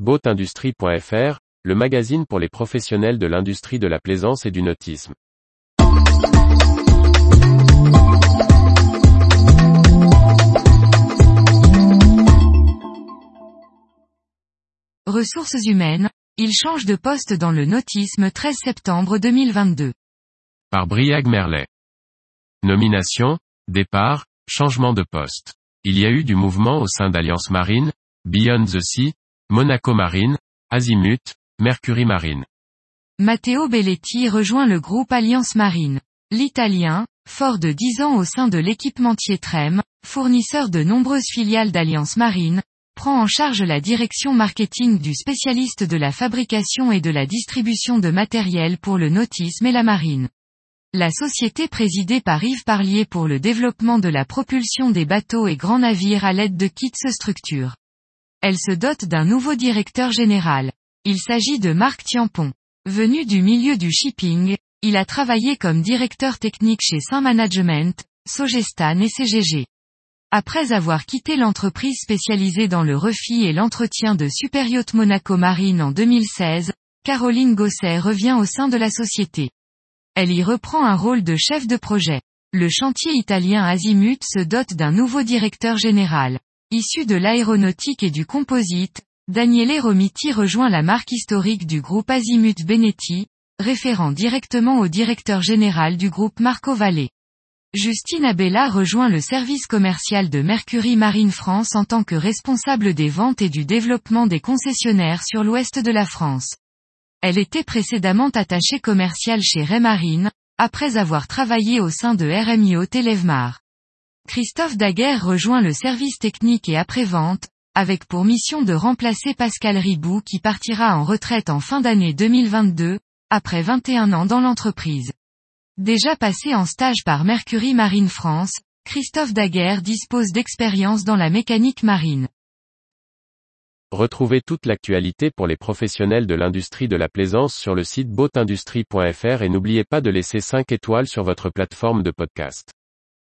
boatindustrie.fr, le magazine pour les professionnels de l'industrie de la plaisance et du nautisme. Ressources humaines, il change de poste dans le nautisme 13 septembre 2022. Par Briag Merlet. Nomination, départ, changement de poste. Il y a eu du mouvement au sein d'Alliance Marine, Beyond the Sea, Monaco Marine, Azimut, Mercury Marine. Matteo Belletti rejoint le groupe Alliance Marine. L'Italien, fort de 10 ans au sein de l'équipementier Trem, fournisseur de nombreuses filiales d'Alliance Marine, prend en charge la direction marketing du spécialiste de la fabrication et de la distribution de matériel pour le nautisme et la marine. La société présidée par Yves Parlier pour le développement de la propulsion des bateaux et grands navires à l'aide de kits se structure. Elle se dote d'un nouveau directeur général. Il s'agit de Marc Tiampon. Venu du milieu du shipping, il a travaillé comme directeur technique chez Saint Management, Sogestan et CGG. Après avoir quitté l'entreprise spécialisée dans le refit et l'entretien de Superyacht Monaco Marine en 2016, Caroline Gosset revient au sein de la société. Elle y reprend un rôle de chef de projet. Le chantier italien Azimut se dote d'un nouveau directeur général. Issu de l'aéronautique et du composite, Daniele Romiti rejoint la marque historique du groupe Azimut Benetti, référant directement au directeur général du groupe Marco Valle. Justine Abella rejoint le service commercial de Mercury Marine France en tant que responsable des ventes et du développement des concessionnaires sur l'ouest de la France. Elle était précédemment attachée commerciale chez Raymarine, après avoir travaillé au sein de RMIO Televmar. Christophe Daguerre rejoint le service technique et après-vente, avec pour mission de remplacer Pascal Ribou qui partira en retraite en fin d'année 2022, après 21 ans dans l'entreprise. Déjà passé en stage par Mercury Marine France, Christophe Daguerre dispose d'expérience dans la mécanique marine. Retrouvez toute l'actualité pour les professionnels de l'industrie de la plaisance sur le site boatindustrie.fr et n'oubliez pas de laisser 5 étoiles sur votre plateforme de podcast.